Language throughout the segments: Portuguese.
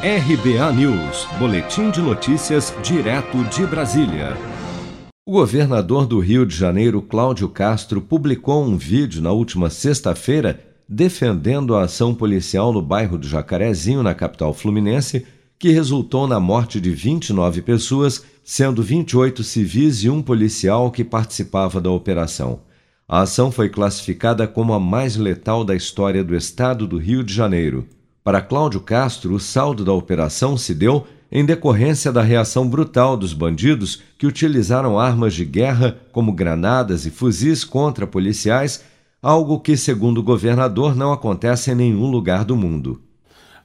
RBA News, Boletim de Notícias, direto de Brasília. O governador do Rio de Janeiro, Cláudio Castro, publicou um vídeo na última sexta-feira defendendo a ação policial no bairro do Jacarezinho, na capital fluminense, que resultou na morte de 29 pessoas, sendo 28 civis e um policial que participava da operação. A ação foi classificada como a mais letal da história do estado do Rio de Janeiro. Para Cláudio Castro, o saldo da operação se deu em decorrência da reação brutal dos bandidos que utilizaram armas de guerra, como granadas e fuzis, contra policiais, algo que, segundo o governador, não acontece em nenhum lugar do mundo.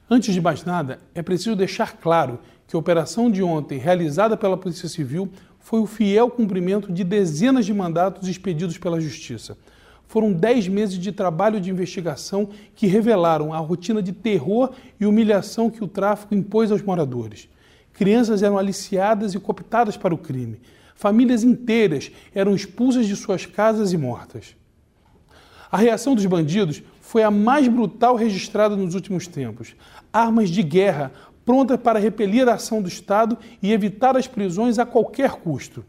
Antes de mais nada, é preciso deixar claro que a operação de ontem, realizada pela Polícia Civil, foi o fiel cumprimento de dezenas de mandatos expedidos pela Justiça. Foram dez meses de trabalho de investigação que revelaram a rotina de terror e humilhação que o tráfico impôs aos moradores. Crianças eram aliciadas e cooptadas para o crime. Famílias inteiras eram expulsas de suas casas e mortas. A reação dos bandidos foi a mais brutal registrada nos últimos tempos. Armas de guerra prontas para repelir a ação do Estado e evitar as prisões a qualquer custo.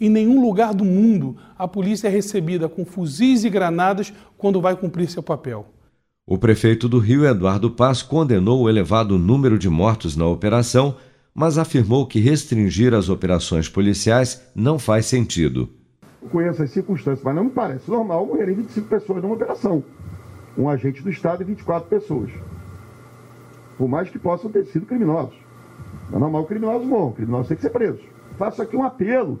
Em nenhum lugar do mundo a polícia é recebida com fuzis e granadas quando vai cumprir seu papel. O prefeito do Rio, Eduardo Paz, condenou o elevado número de mortos na operação, mas afirmou que restringir as operações policiais não faz sentido. Conheço as circunstâncias, mas não me parece normal morrerem 25 pessoas numa operação. Um agente do Estado e 24 pessoas. Por mais que possam ter sido criminosos. Não é normal que criminosos morram, criminosos têm que ser presos. Faço aqui um apelo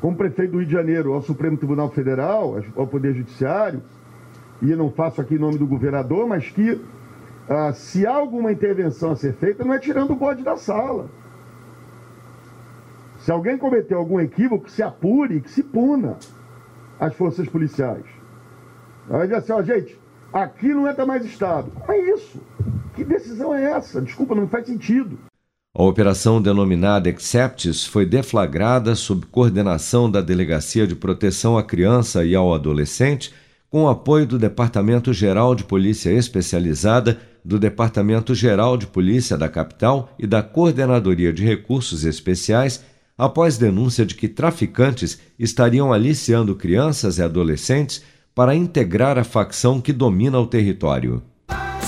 como prefeito do Rio de Janeiro, ao Supremo Tribunal Federal, ao Poder Judiciário, e não faço aqui em nome do governador, mas que ah, se há alguma intervenção a ser feita, não é tirando o bode da sala. Se alguém cometeu algum equívoco, que se apure, que se puna as forças policiais. Aí diz assim, ó, gente, aqui não entra mais Estado. Como é isso? Que decisão é essa? Desculpa, não faz sentido. A operação denominada Exceptis foi deflagrada sob coordenação da Delegacia de Proteção à Criança e ao Adolescente, com apoio do Departamento Geral de Polícia Especializada, do Departamento Geral de Polícia da Capital e da Coordenadoria de Recursos Especiais, após denúncia de que traficantes estariam aliciando crianças e adolescentes para integrar a facção que domina o território.